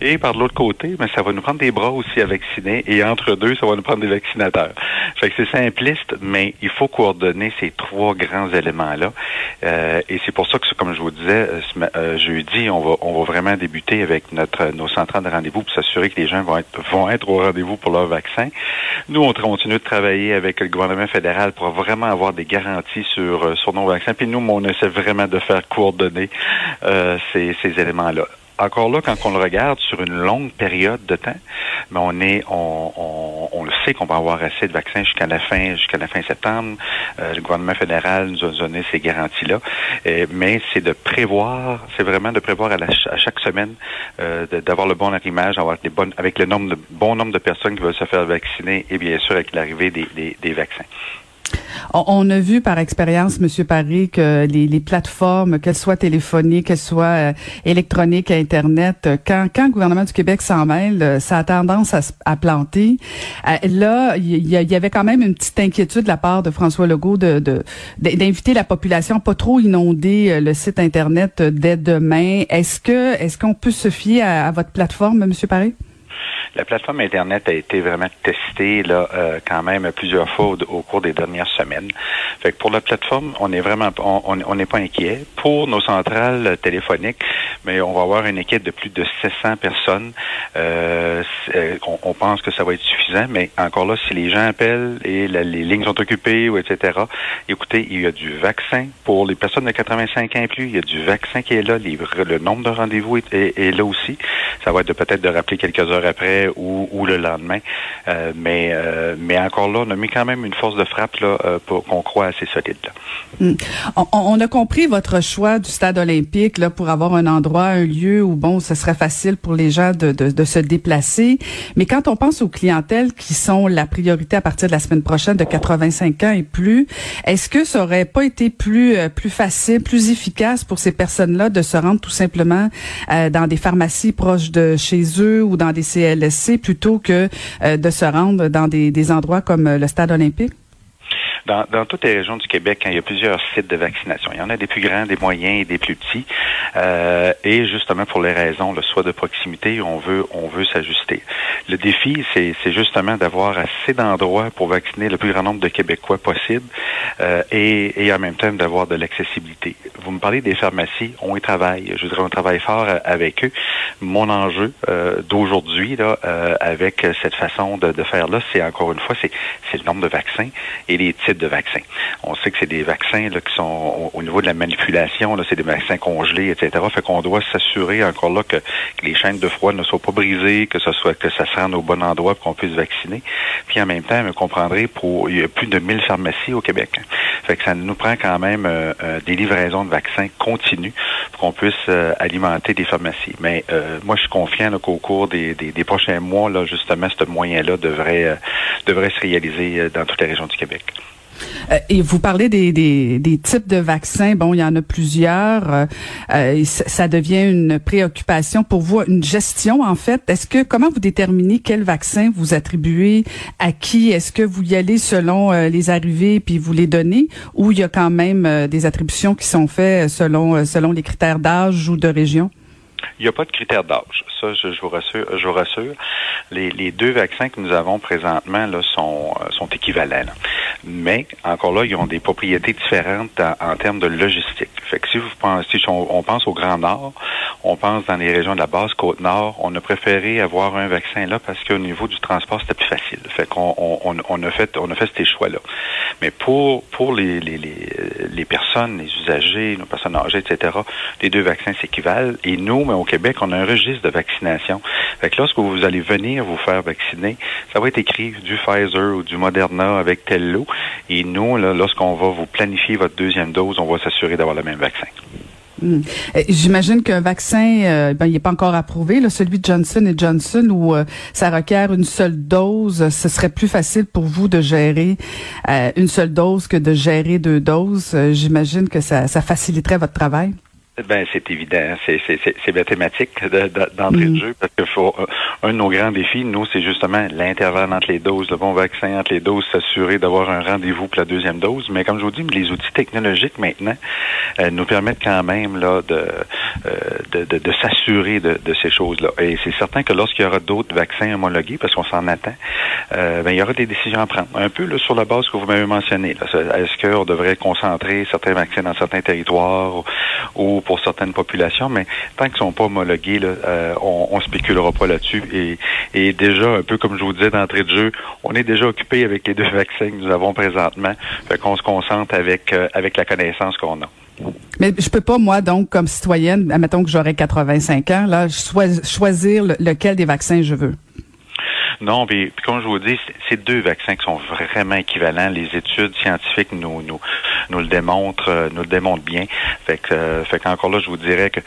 Et par l'autre côté, mais ça va nous prendre des bras aussi à vacciner. Et entre deux, ça va nous prendre des vaccinateurs. Fait que c'est simpliste, mais il faut coordonner ces trois grands éléments-là. Euh, et c'est pour ça que, comme je vous disais, euh, euh, jeudi, on va, on va vraiment débuter avec notre, nos centrales de rendez-vous pour s'assurer que les gens vont être, vont être au rendez-vous pour leur vaccin. Nous, on continue de travailler le gouvernement fédéral pour vraiment avoir des garanties sur, euh, sur nos vaccins. Puis nous, on essaie vraiment de faire coordonner euh, ces éléments-là encore là, quand on le regarde sur une longue période de temps, mais on est, on, on, on le sait qu'on va avoir assez de vaccins jusqu'à la fin, jusqu'à la fin septembre. Euh, le gouvernement fédéral nous a donné ces garanties-là, euh, mais c'est de prévoir, c'est vraiment de prévoir à, à chaque semaine euh, d'avoir le bon arrimage, d'avoir des bonnes, avec le nombre de bon nombre de personnes qui veulent se faire vacciner et bien sûr avec l'arrivée des, des, des vaccins. On, a vu par expérience, Monsieur Paris, que les, plateformes, qu'elles soient téléphoniques, qu'elles soient euh, électroniques, Internet, euh, quand, quand le gouvernement du Québec s'en mêle, euh, ça a tendance à, planter. là, il y, avait quand même une petite inquiétude de la part de François Legault de d'inviter la population à pas trop inonder le site Internet dès demain. Est-ce que est-ce qu'on peut se fier à, votre plateforme, Monsieur Paris? La plateforme Internet a été vraiment testée là, euh, quand même plusieurs fois au, cours des dernières semaines. Fait que pour la plateforme, on est vraiment on n'est pas inquiet. Pour nos centrales téléphoniques, mais on va avoir une équipe de plus de 700 personnes. Euh, euh, on, pense que ça va être suffisant, mais encore là, si les gens appellent et les lignes sont occupées ou etc. Écoutez, il y a du vaccin pour les personnes de 85 ans et plus. Il y a du vaccin qui est là. le nombre de rendez-vous est, est là aussi. Ça va être peut-être de rappeler quelques heures après ou, le lendemain. Euh, mais, euh, mais encore là, on a mis quand même une force de frappe là, euh, pour qu'on croit assez solide. Hmm. On, a compris votre choix du stade olympique là, pour avoir un endroit, un lieu où bon, ce serait facile pour les gens de, de, se déplacer. Mais quand on pense aux clientèles qui sont la priorité à partir de la semaine prochaine de 85 ans et plus, est-ce que ça aurait pas été plus plus facile, plus efficace pour ces personnes-là de se rendre tout simplement dans des pharmacies proches de chez eux ou dans des CLS plutôt que euh, de se rendre dans des, endroits comme euh, le stade olympique? Dans, toutes les régions du Québec, hein, il y a plusieurs sites de vaccination. Il y en a des plus grands, des moyens et des plus petits. Euh, et justement pour les raisons, le soit de proximité, on veut on veut s'ajuster. Le défi, c'est justement d'avoir assez d'endroits pour vacciner le plus grand nombre de Québécois possible et, et en même temps d'avoir de l'accessibilité. Vous me parlez des pharmacies, on y travaille. Je dirais on travaille fort avec eux mon enjeu euh, d'aujourd'hui là, euh, avec cette façon de, de faire là, c'est encore une fois, c'est le nombre de vaccins et les types de vaccins. On sait que c'est des vaccins là, qui sont au, niveau de la manipulation, c'est des vaccins congelés, etc. Fait qu'on doit s'assurer encore là que, les chaînes de froid ne soient pas brisées, que ce soit que ça se rende au bon endroit pour qu'on puisse vacciner. Puis en même temps, vous comprendrez, pour il y a plus de 1000 pharmacies au Québec. Fait que ça nous prend quand même euh, des livraisons de vaccins continues pour qu'on puisse alimenter des pharmacies. Mais euh, moi, je suis confiant qu'au cours des, prochains mois, là, justement, ce moyen-là devrait, euh, devrait se réaliser euh, dans toutes les régions du Québec. Et vous parlez des, des, types de vaccins. Bon, il y en a plusieurs. ça devient une préoccupation pour vous, une gestion en fait. Est-ce que comment vous déterminez quel vaccin vous attribuez à qui? Est-ce que vous y allez selon les arrivées puis vous les donnez, ou il y a quand même des attributions qui sont faites selon selon les critères d'âge ou de région? Il n'y a pas de critère d'âge. Ça, je, vous rassure. Je vous rassure. Les, deux vaccins que nous avons présentement là, sont, euh, sont équivalents. Mais encore là, ils ont des propriétés différentes en, termes de logistique. Fait que si vous pensez, si on, pense au Grand Nord, on pense dans les régions de la basse côte nord, on a préféré avoir un vaccin là parce qu'au niveau du transport, c'était plus facile. Fait qu'on on, on, a fait on a fait ces choix-là. Mais pour pour les, les, les, les personnes, les usagers, nos personnes âgées, etc., les deux vaccins s'équivalent. Et nous, au Québec, on a un registre de vaccination. Fait que lorsque vous allez venir vous faire vacciner, ça va être écrit du Pfizer ou du Moderna avec tel lot. Et nous, lorsqu'on va vous planifier votre deuxième dose, on va s'assurer d'avoir le même vaccin. Hmm. J'imagine qu'un vaccin, euh, ben, il n'est pas encore approuvé, là, celui de Johnson et Johnson, où euh, ça requiert une seule dose. Ce serait plus facile pour vous de gérer euh, une seule dose que de gérer deux doses. J'imagine que ça faciliterait votre travail. Ben, c'est évident, c'est mathématique d'entrée de mm. jeu parce que faut, euh, un de nos grands défis, nous, c'est justement l'intervalle entre les doses, le bon vaccin entre les doses, s'assurer d'avoir un rendez-vous pour la deuxième dose. Mais comme je vous dis, les outils technologiques maintenant euh, nous permettent quand même là de de, de, de s'assurer de, de, ces choses-là. Et c'est certain que lorsqu'il y aura d'autres vaccins homologués, parce qu'on s'en attend, ben, il y aura des décisions à prendre. Un peu là, sur la base que vous m'avez mentionné. Est-ce qu'on devrait concentrer certains vaccins dans certains territoires ou pour certaines populations, mais tant qu'ils sont pas homologués, euh, on, on spéculera pas là-dessus. Et, et, déjà, un peu comme je vous disais d'entrée de jeu, on est déjà occupé avec les deux [LAUGHS] vaccins que nous avons présentement. Fait qu'on se concentre avec, euh, avec la connaissance qu'on a. Mais je peux pas, moi, donc, comme citoyenne, admettons que j'aurais 85 ans, là, choisir lequel des vaccins je veux. Non, puis, comme je vous dis, c'est deux vaccins qui sont vraiment équivalents. Les études scientifiques nous nous nous le démontrent, nous le démontrent bien. Fait que, fait qu'encore là, je vous dirais que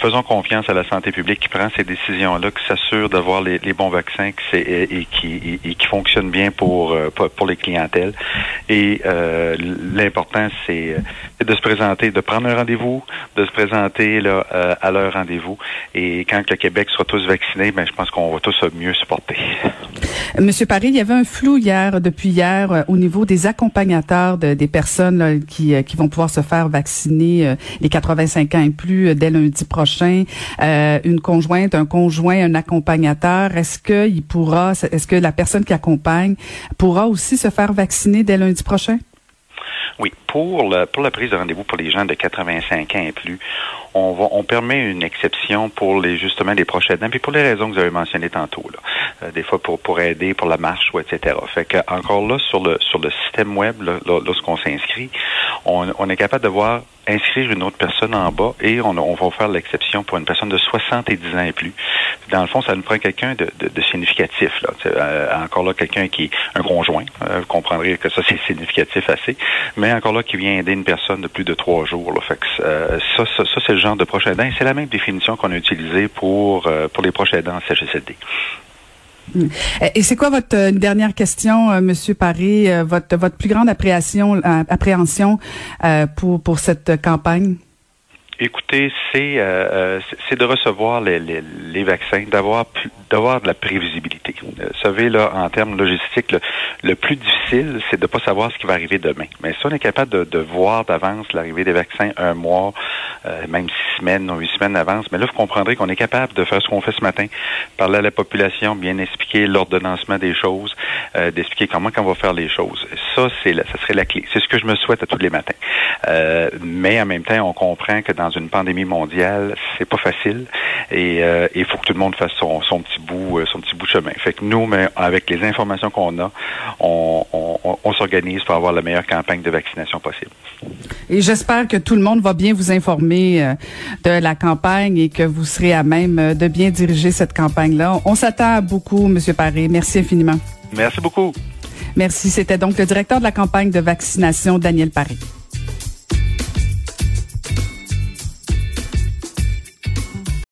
faisons confiance à la santé publique qui prend ces décisions-là, qui s'assure d'avoir les, bons vaccins qui, et, qui, et, qui fonctionnent bien pour, pour les clientèles. Et l'important, c'est de se présenter, de prendre un rendez-vous, de se présenter là, à leur rendez-vous. Et quand le Québec sera tous vaccinés, ben, je pense qu'on va tous mieux supporter. Monsieur Paris, il y avait un flou hier, depuis hier, euh, au niveau des accompagnateurs de, des personnes qui, euh, qui vont pouvoir se faire vacciner euh, les 85 ans et plus dès lundi prochain. une conjointe, un conjoint, un accompagnateur. Est-ce que il pourra, est-ce que la personne qui accompagne pourra aussi se faire vacciner dès lundi prochain? Oui, pour, le, pour la prise de rendez-vous pour les gens de 85 ans et plus, on, va, on permet une exception pour les justement les proches aidants, puis pour les raisons que vous avez mentionnées tantôt, là. Euh, des fois pour, pour aider pour la marche ou etc. Fait que encore là sur le sur le système web, lorsqu'on s'inscrit, on, on est capable de voir inscrire une autre personne en bas et on, on va faire l'exception pour une personne de 70 ans et plus. Dans le fond, ça nous prend quelqu'un de, de, de, significatif. Là. Euh, encore là, quelqu'un qui est un conjoint. Euh, vous comprendrez que ça, [LAUGHS] c'est significatif assez. Mais encore là, qui vient aider une personne de plus de trois jours. Là. Fait que, euh, ça, ça, ça c'est le genre de proche aidant. C'est la même définition qu'on a utilisée pour, pour les proches aidants en CHSLD. Et c'est quoi votre euh, dernière question, euh, Monsieur Paris, euh, votre votre plus grande appréhension, appréhension pour pour cette campagne? Écoutez, c'est euh, c'est de recevoir les, les, les vaccins, d'avoir d'avoir de la prévisibilité. Vous savez là, en termes logistiques, le, plus difficile, c'est de pas savoir ce qui va arriver demain. Mais si on est capable de, de voir d'avance l'arrivée des vaccins un mois, euh, même six semaines huit semaines d'avance, mais là vous comprendrez qu'on est capable de faire ce qu'on fait ce matin, parler à la population, bien expliquer l'ordonnancement des choses, euh, d'expliquer comment on va faire les choses. Ça, c'est ça serait la clé. C'est ce que je me souhaite à tous les matins. Euh, mais en même temps, on comprend que dans dans une pandémie mondiale, c'est pas facile et euh, il faut que tout le monde fasse son, son petit bout, euh, son petit bout de chemin. Fait que nous, mais avec les informations qu'on a, on, on, on s'organise pour avoir la meilleure campagne de vaccination possible. Et j'espère que tout le monde va bien vous informer euh, de la campagne et que vous serez à même de bien diriger cette campagne-là. On s'attend à beaucoup, Monsieur Paré. Merci infiniment. Merci beaucoup. Merci. C'était donc le directeur de la campagne de vaccination, Daniel Paré.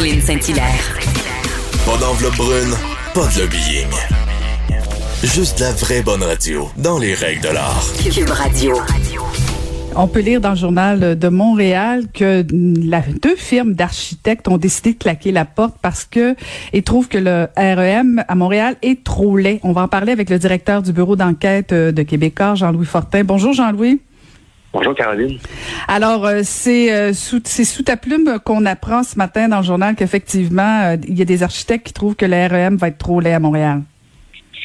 Caroline Saint-Hilaire. Pas d'enveloppe brune, pas de lobbying. Juste la vraie bonne radio, dans les règles de l'art. Cube Radio. On peut lire dans le journal de Montréal que la, deux firmes d'architectes ont décidé de claquer la porte parce que ils trouvent que le REM à Montréal est trop laid. On va en parler avec le directeur du bureau d'enquête de Québécois, Jean-Louis Fortin. Bonjour Jean-Louis. Bonjour Caroline. Alors euh, c'est euh, sous sous ta plume qu'on apprend ce matin dans le journal qu'effectivement euh, il y a des architectes qui trouvent que le REM va être trop laid à Montréal.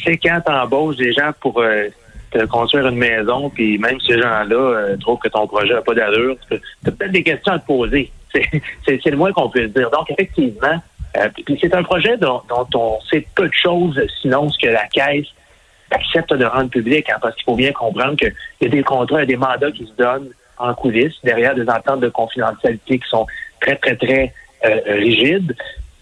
C'est quand t'embauches des gens pour te construire une maison, puis même ces gens-là trouvent que ton projet n'a pas d'allure, tu as peut-être des questions à te poser. [LAUGHS] C'est le moins qu'on puisse dire. Donc effectivement, c'est un projet dont, dont on sait peu de choses, sinon ce que la caisse accepte de rendre public, hein, parce qu'il faut bien comprendre qu'il y a des contrats et des mandats qui se donnent en coulisses, derrière des ententes de confidentialité qui sont très, très, très euh, rigides.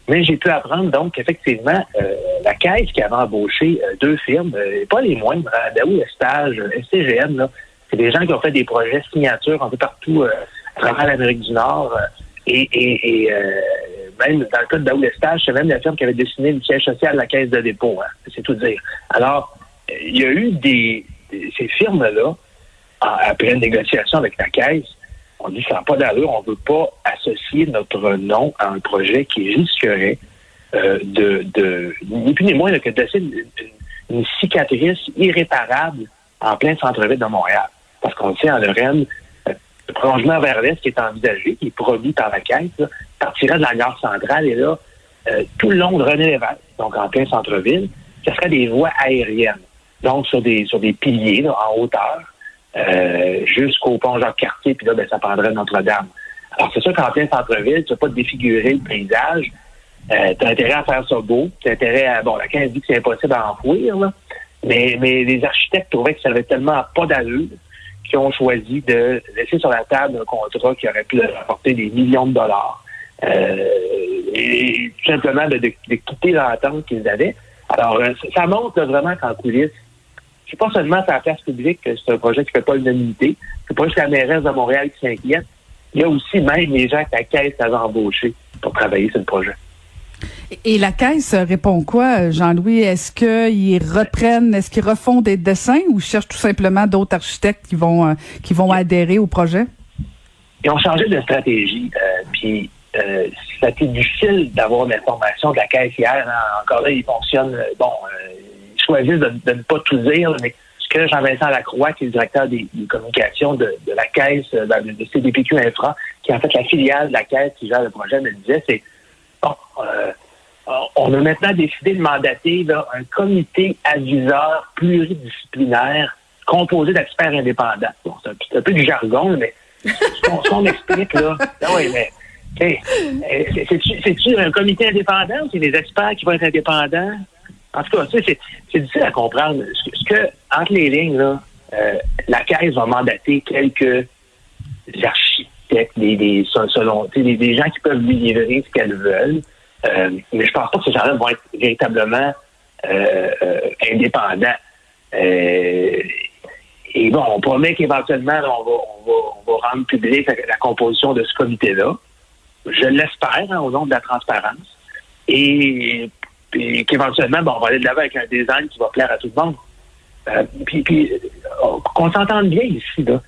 Mais j'ai pu apprendre donc qu'effectivement, euh, la Caisse qui avait embauché euh, deux firmes, pas les moindres, hein, Daou Estage, SCGM, c'est des gens qui ont fait des projets signatures un peu partout à travers l'Amérique du Nord. et, et, et même dans le cas de Daoul Estage, c'est même la firme qui avait dessiné le siège social de la Caisse de dépôt. Hein. C'est tout dire. Alors, il y a eu des, ces firmes-là, après une négociation avec la Caisse, on dit ça n'a pas d'allure, on ne veut pas associer notre nom à un projet qui risquerait euh, de, de, ni plus ni moins que de laisser une, cicatrice irréparable en plein centre-ville de Montréal. Parce qu'on sait, en Lorraine, euh, le prolongement vers l'est qui est envisagé, qui est promis par la Caisse, là, partirait de la gare centrale et là, euh, tout le long de René Lévesque, donc en plein centre-ville, ce serait des voies aériennes. Donc, sur des sur des piliers là, en hauteur, euh, jusqu'au pont Jacques-Cartier, puis là, ben, ça prendrait Notre-Dame. Alors, c'est sûr qu'en plein centre-ville, tu ne pas défigurer le paysage. Euh, tu as intérêt à faire ça beau. Tu as intérêt à... Bon, la 15 dit que c'est impossible à enfouir, là. Mais, mais les architectes trouvaient que ça avait tellement pas d'allure qu'ils ont choisi de laisser sur la table un contrat qui aurait pu leur apporter des millions de dollars. Euh, et tout simplement de, de- de quitter l'entente qu'ils avaient. Alors, euh, ça montre là, vraiment qu'en coulisses, c'est pas seulement sur la place publique que c'est un projet qui fait pas l'unanimité. C'est pas juste la mairesse de Montréal qui s'inquiète. Il y a aussi même les gens que la caisse avait embauchés pour travailler sur le projet. Et la caisse répond quoi, Jean-Louis? Est-ce qu'ils reprennent, est-ce qu'ils refont des dessins ou cherchent tout simplement d'autres architectes qui vont, euh, qui vont adhérer au projet? Ils ont changé de stratégie. euh, puis euh, ça a été difficile d'avoir l'information de la caisse hier. hein. Encore là, ils fonctionnent. euh, bon, euh, choisissent de, de ne pas tout dire, mais ce que Jean-Vincent Lacroix, qui est le directeur des, communications de, la caisse, euh, de, CDPQ Infra, qui est en fait la filiale de la caisse qui gère le projet, me disait, c'est bon. euh, on a maintenant décidé de mandater là, un comité aviseur pluridisciplinaire composé d'experts indépendants. Bon, c'est un, peu du jargon, mais ce qu'on explique, là, ah mais euh, c'est- c'est-tu c'est-tu un comité indépendant ou c'est des experts qui vont être indépendants? En tout cas, c'est difficile à comprendre. Ce que, entre les lignes, là, euh, la Caisse va mandater quelques architectes, des, des, selon, des, des gens qui peuvent livrer ce qu'elles veulent. Euh, mais je pense pas que ces gens-là vont être véritablement euh, euh, indépendants. Euh, et bon, on promet qu'éventuellement, on va, on, va, on va rendre public la, la composition de ce comité-là. Je l'espère, hein, au nom de la transparence. Et, puis qu'éventuellement, bon, on va aller de l'avant avec un design qui va plaire à tout le monde. Euh, puis, puis euh, qu'on s'entende bien ici, là.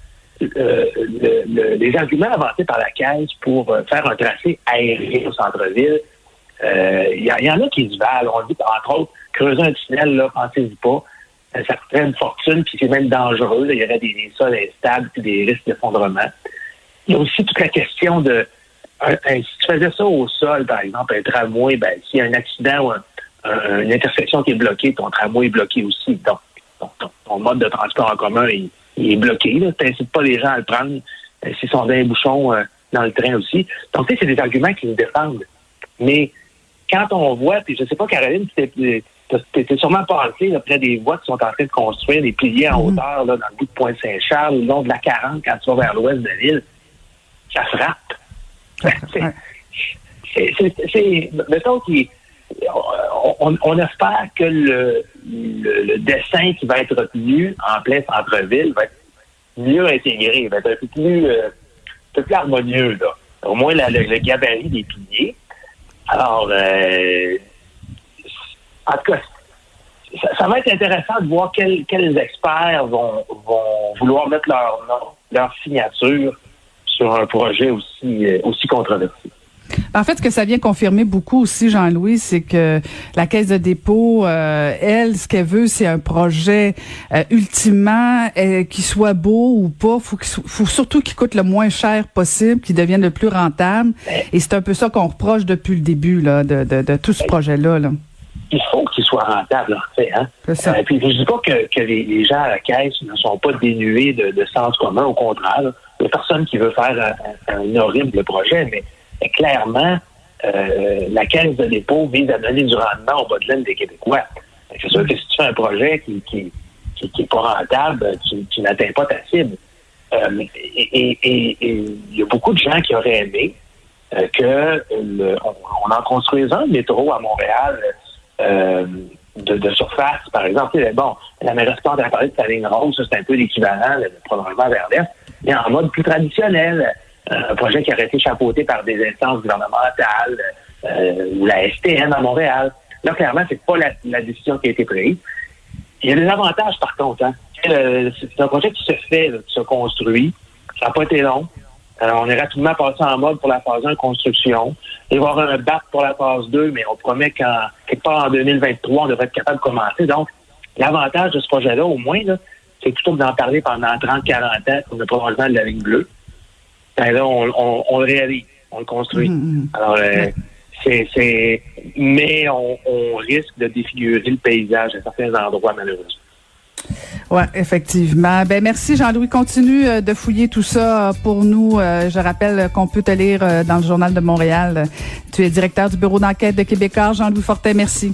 Euh, le- le- les arguments avancés par la Caisse pour faire un tracé aérien au centre-ville, il y, en a qui se valent. On dit, entre autres, creuser un tunnel, là, pensez-y pas. Ça coûterait une fortune, puis c'est même dangereux. Il y aurait des, des sols instables, puis des risques d'effondrement. Il y a aussi toute la question de... si tu faisais ça au sol, par exemple, un tramway, ben, s'il y a un accident ou un- un- une intersection qui est bloquée, ton tramway est bloqué aussi. Donc, ton, ton- ton mode de transport en commun, il, il est bloqué. Tu n'incites pas les gens à le prendre euh, s'ils sont dans les bouchons euh, dans le train aussi. Donc, tu sais, c'est des arguments qui nous défendent. Mais quand on voit, puis je sais pas, Caroline, tu t'es- sûrement passé là, près des voies qui sont en train de construire, des piliers en hauteur, là, dans le bout de Pointe-Saint-Charles, le long de la 40, quand tu vas vers l'ouest de ville, ça frappe. [LAUGHS] C'est- c'est- mettons qu'il on, espère que le, le, dessin qui va être retenu en plein centre-ville va être mieux intégré, va être un peu plus, euh, plus harmonieux. Là. Au moins le, gabarit des piliers. Alors, euh, en tout cas, ça, va être intéressant de voir quels, quels experts vont, vont vouloir mettre leur nom, leur signature sur un projet aussi, euh, aussi controversé. En fait, ce que ça vient confirmer beaucoup aussi, Jean-Louis, c'est que la Caisse de dépôt, euh, elle, ce qu'elle veut, c'est un projet euh, ultimement euh, qui soit beau ou pas. Faut so- faut surtout qu'il coûte le moins cher possible, qu'il devienne le plus rentable. Et c'est un peu ça qu'on reproche depuis le début là, de, de, de tout ce projet-là. Là. il faut qu'il soit rentable, en fait. Hein? C'est ça. Euh, puis je dis pas que, que les, les gens à la caisse ne sont pas dénués de, de sens commun, au contraire. Il n'y a personne qui veut faire un horrible projet, mais, mais clairement, euh, la caisse de dépôt vise à donner du rendement au bas de laine des Québécois. C'est sûr que si tu fais un projet qui qui, qui, qui est pas rentable, tu, n'atteins pas ta cible. Euh, et il y a beaucoup de gens qui auraient aimé euh, que le- on, en construise un métro à Montréal euh, de, surface, par exemple. Bon, la mairesse Plante a parlé de sa ligne rose, c'est un peu l'équivalent, le prolongement vers l'Est, mais en mode plus traditionnel. Euh, Un projet qui aurait été chapeauté par des instances gouvernementales, euh, ou la STN à Montréal. Là, clairement, c'est pas la, la décision qui a été prise. Il y a des avantages, par contre. Hein. Euh, C'est un projet qui se fait, qui se construit. Ça n'a pas été long. Euh, on est rapidement passé en mode pour la phase 1 construction. Il va y avoir un bac pour la phase 2, mais on promet qu'en quelque part en 2023, on devrait être capable de commencer. Donc, l'avantage de ce projet-là, au moins, c'est plutôt d'en parler pendant 30-40 ans comme le prolongement de la ligne bleue. Ben là, on, on- on le réalise, on le construit. Alors, euh, c'est, c'est, mais on, on risque de défigurer le paysage à certains endroits, malheureusement. Oui, effectivement. Ben merci Jean-Louis. Continue euh, de fouiller tout ça euh, pour nous. Je rappelle qu'on peut te lire dans le Journal de Montréal. Tu es directeur du bureau d'enquête de Québécois. Jean-Louis Fortin, merci.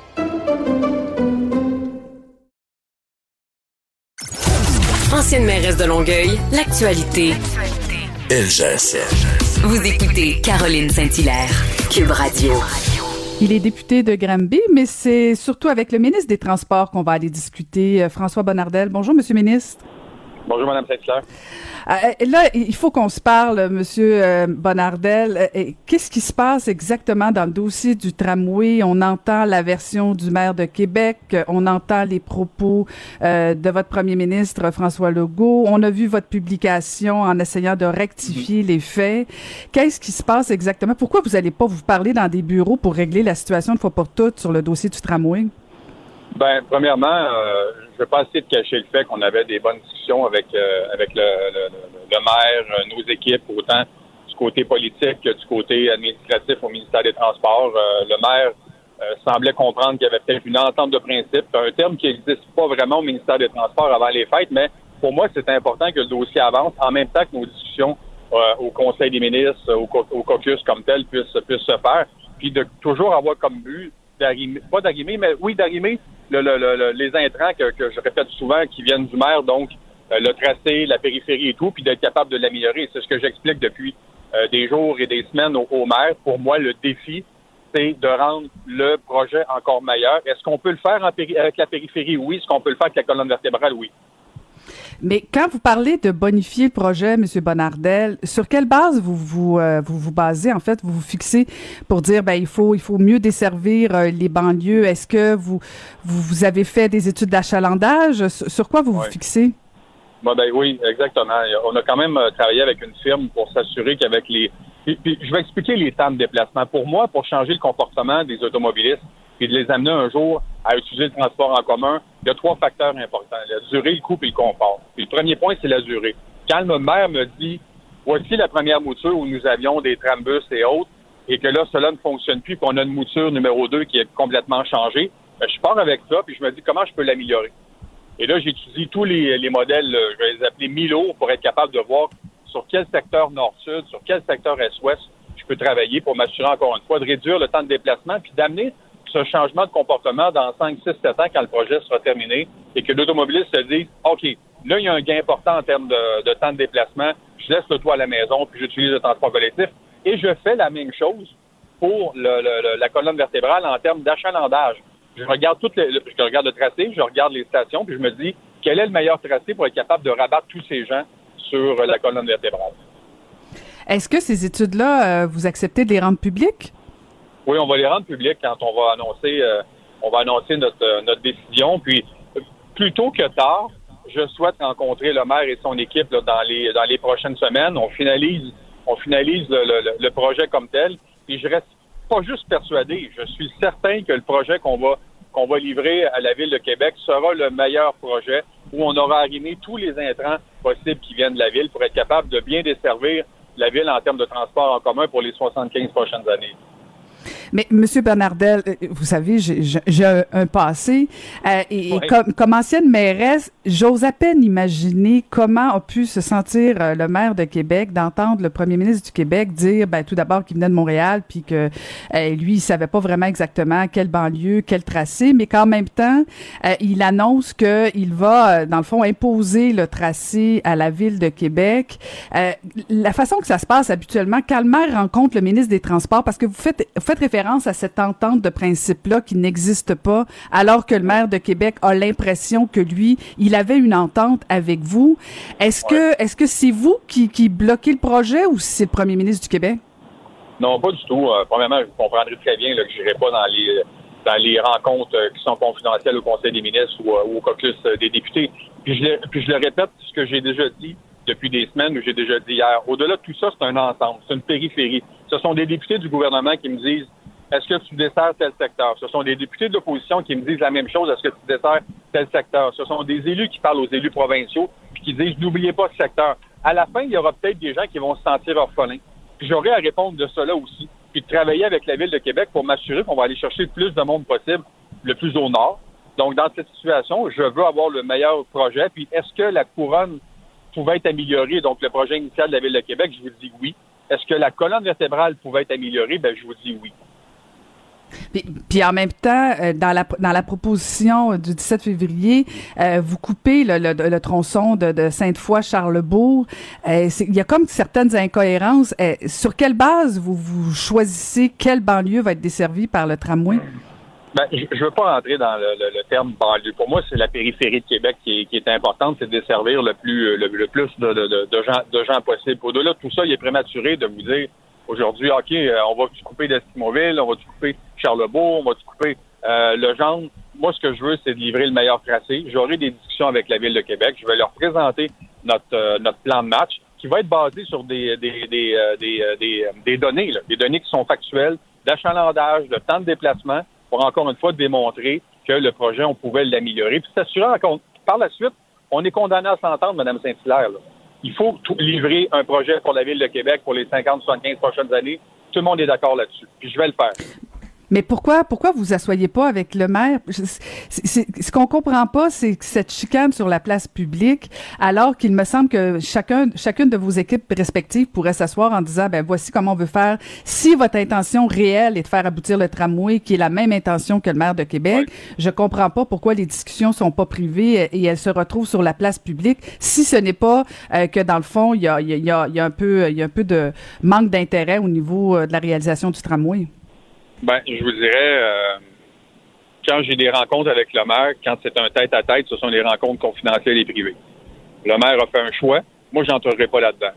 Ancienne mairesse de Longueuil, l'actualité. LGSN. Vous écoutez Caroline Saint-Hilaire, Cube Radio. Il est député de Granby, mais c'est surtout avec le ministre des Transports qu'on va aller discuter. Euh, François Bonnardel. Bonjour, Monsieur le ministre. Bonjour, Mme Saint-Clair. Euh, là, il faut qu'on se parle, Monsieur euh, Bonnardel. Euh, Qu'est-ce qui se passe exactement dans le dossier du tramway? On entend la version du maire de Québec, euh, on entend les propos euh, de votre premier ministre François Legault. On a vu votre publication en essayant de rectifier les faits. Qu'est-ce qui se passe exactement? Pourquoi vous n'allez pas vous parler dans des bureaux pour régler la situation une fois pour toutes sur le dossier du tramway? Ben, premièrement, euh, je ne vais pas essayer de cacher le fait qu'on avait des bonnes discussions avec euh, avec le, le, maire, euh, nos équipes, autant du côté politique que du côté administratif au ministère des Transports. Euh, le maire semblait comprendre qu'il y avait peut-être une entente de principe, un terme qui n'existe pas vraiment au ministère des Transports avant les fêtes, mais pour moi, c'est important que le dossier avance en même temps que nos discussions au Conseil des ministres, au, au caucus comme tel, puissent, puissent se faire, puis de toujours avoir comme but d'arrimer, pas d'arrimer, mais oui, d'arrimer le, le- le- le- les intrants que, je répète souvent qui viennent du maire, donc euh, le tracé, la périphérie et tout, puis d'être capable de l'améliorer. C'est ce que j'explique depuis euh, des jours et des semaines au, maire. Pour moi, le défi, c'est de rendre le projet encore meilleur. Est-ce qu'on peut le faire avec la périphérie? Oui. Est-ce qu'on peut le faire avec la colonne vertébrale? Oui. Mais quand vous parlez de bonifier le projet, M. Bonnardel, sur quelle base vous vous, euh, vous, vous basez, en fait, vous vous fixez pour dire, ben, il faut, il faut mieux desservir euh, les banlieues? Est-ce que vous, vous, vous avez fait des études d'achalandage? Sur, sur quoi vous vous fixez? Ben oui, exactement. On a quand même euh, travaillé avec une firme pour s'assurer qu'avec les. Puis je vais expliquer les temps de déplacement. Pour moi, pour changer le comportement des automobilistes et de les amener un jour à utiliser le transport en commun, il y a trois facteurs importants la durée, le coût et le confort. Puis le premier point, c'est la durée. Quand le maire me dit voici la première mouture où nous avions des trambus et autres, et que là, cela ne fonctionne plus, qu'on a une mouture numéro 2 qui est complètement changée, ben, je pars avec ça, puis je me dis comment je peux l'améliorer. Et là, j'étudie tous les, les modèles, euh, je vais les appeler Milo, pour être capable de voir sur quel secteur nord-sud, sur quel secteur est-ouest je peux travailler pour m'assurer encore une fois de réduire le temps de déplacement puis d'amener ce changement de comportement dans 5, 6, 7 ans quand le projet sera terminé et que l'automobiliste se dise OK, là, il y a un gain important en termes de, temps de déplacement, je laisse le toit à la maison puis j'utilise le transport collectif. Et je fais la même chose pour le- la colonne vertébrale en termes d'achalandage. Je regarde les, le- je regarde le tracé, je regarde les stations, puis je me dis quel est le meilleur tracé pour être capable de rabattre tous ces gens sur euh, la colonne vertébrale? Est-ce que ces études-là, euh, vous acceptez de les rendre publiques? Oui, on va les rendre publics quand on va annoncer, euh, on va annoncer notre, euh, notre décision. Puis, plus tôt que tard, je souhaite rencontrer le maire et son équipe là, dans les dans les prochaines semaines. On finalise on finalise le, le- le projet comme tel. Et je reste pas juste persuadé, je suis certain que le projet qu'on va qu'on va livrer à la ville de Québec sera le meilleur projet où on aura arrimé tous les intrants possibles qui viennent de la ville pour être capable de bien desservir la ville en termes de transport en commun pour les 75 prochaines années. Mais Monsieur Bernardel, euh, vous savez, j'ai- un, passé euh, et, comme, comme ancienne mairesse, j'ose à peine imaginer comment a pu se sentir euh, le maire de Québec d'entendre le premier ministre du Québec dire, ben tout d'abord qu'il venait de Montréal, puis que euh, lui il savait pas vraiment exactement quelle banlieue, quel tracé, mais qu'en même temps euh, il annonce que il va dans le fond imposer le tracé à la ville de Québec. Euh, la façon que ça se passe habituellement, quand le maire rencontre le ministre des Transports, parce que vous faites, vous faites référence à cette entente de principe-là qui n'existe pas, alors que le maire de Québec a l'impression que lui, il avait une entente avec vous. Est-ce que, est-ce que c'est vous qui, qui bloquez le projet ou c'est le premier ministre du Québec? Non, pas du tout. Euh, premièrement, vous comprendrez très bien là, que je n'irai pas dans les dans les rencontres euh, qui sont confidentielles au Conseil des ministres ou, euh, ou au caucus des députés. Puis je, le, puis je le répète, ce que j'ai déjà dit depuis des semaines, ou j'ai déjà dit hier. Au-delà de tout ça, c'est un ensemble, c'est une périphérie. Ce sont des députés du gouvernement qui me disent est-ce que tu desserres tel secteur? Ce sont des députés de l'opposition qui me disent la même chose. Est-ce que tu desserres tel secteur? Ce sont des élus qui parlent aux élus provinciaux puis qui disent n'oubliez pas ce secteur. À la fin, il y aura peut-être des gens qui vont se sentir orphelins. J'aurai à répondre de cela aussi. Puis de travailler avec la Ville de Québec pour m'assurer qu'on va aller chercher le plus de monde possible, le plus au nord. Donc, dans cette situation, je veux avoir le meilleur projet. Puis est-ce que la couronne pouvait être améliorée? Donc, le projet initial de la Ville de Québec, je vous dis oui. Est-ce que la colonne vertébrale pouvait être améliorée? Ben, je vous dis oui. Puis, en même temps, euh, dans la dans la proposition du 17 février, euh, vous coupez le, le, tronçon de, Sainte-Foy-Charlebourg. Euh, Il y a comme certaines incohérences. Sur quelle base vous, vous choisissez quelle banlieue va être desservie par le tramway? Ben, je ne veux pas rentrer dans le, le- terme banlieue. Pour moi, c'est la périphérie de Québec qui est, importante, c'est de desservir le plus le, plus de- de gens, de gens possible. Au-delà de tout ça, il est prématuré de vous dire aujourd'hui, OK, euh, on va tu couper d'Estimoville, on va tu couper Charlebourg, on va tu couper euh, le genre. Moi, ce que je veux, c'est de livrer le meilleur tracé. J'aurai des discussions avec la Ville de Québec. Je vais leur présenter notre, euh, notre plan de match qui va être basé sur des, des, des, euh, des, euh, des, données, là, des données qui sont factuelles, d'achalandage, de temps de déplacement, pour encore une fois démontrer que le projet, on pouvait l'améliorer. Puis s'assurer par la suite, on est condamné à s'entendre, Mme Saint-Hilaire. Il faut livrer un projet pour la Ville de Québec pour les 50-75 prochaines années. Tout le monde est d'accord là-dessus. Puis je vais le faire. Mais pourquoi, pourquoi vous asseyez pas avec le maire? Ce qu'on comprend pas, c'est cette chicane sur la place publique, alors qu'il me semble que chacun, chacune de vos équipes respectives pourrait s'asseoir en disant, ben voici comment on veut faire. Si votre intention réelle est de faire aboutir le tramway, qui est la même intention que le maire de Québec, je comprends pas pourquoi les discussions sont pas privées et elles se retrouvent sur la place publique, si ce n'est pas euh, que dans le fond, il y a, y a, y a un peu, il y a un peu de manque d'intérêt au niveau euh, de la réalisation du tramway. Ben, je vous dirais, euh, quand j'ai des rencontres avec le maire, quand c'est un tête-à-tête, ce sont des rencontres confidentielles et privées. Le maire a fait un choix. Moi, j'entrerai pas là-dedans.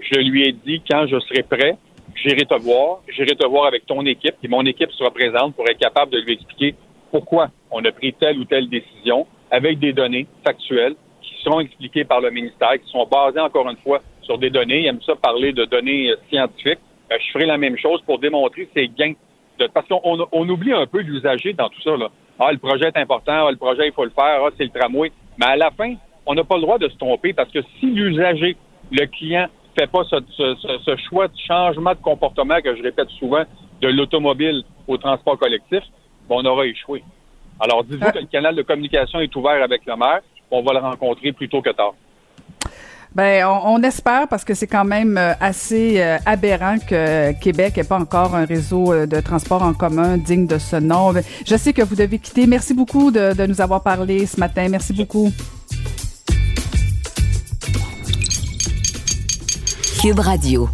Je lui ai dit, quand je serai prêt, j'irai te voir. J'irai te voir avec ton équipe, et mon équipe sera présente pour être capable de lui expliquer pourquoi on a pris telle ou telle décision avec des données factuelles qui seront expliquées par le ministère, qui sont basées, encore une fois, sur des données. Il aime ça parler de données euh, scientifiques. Ben, je ferai la même chose pour démontrer ces gains de- parce qu'on on, oublie un peu l'usager dans tout ça. Là. Ah, le projet est important, ah, le projet, il faut le faire, ah, c'est le tramway. Mais à la fin, on n'a pas le droit de se tromper parce que si l'usager, le client, fait pas ce, ce- ce- ce choix de changement de comportement que je répète souvent de l'automobile au transport collectif, ben, on aura échoué. Alors, dites-vous que le canal de communication est ouvert avec le maire. On va le rencontrer plus tôt que tard. Ben, on, espère parce que c'est quand même euh, assez euh, aberrant que Québec n'ait pas encore un réseau euh, de transport en commun digne de ce nom. Ben, Je sais que vous devez quitter. Merci beaucoup de, de nous avoir parlé ce matin. Merci beaucoup. Cube Radio.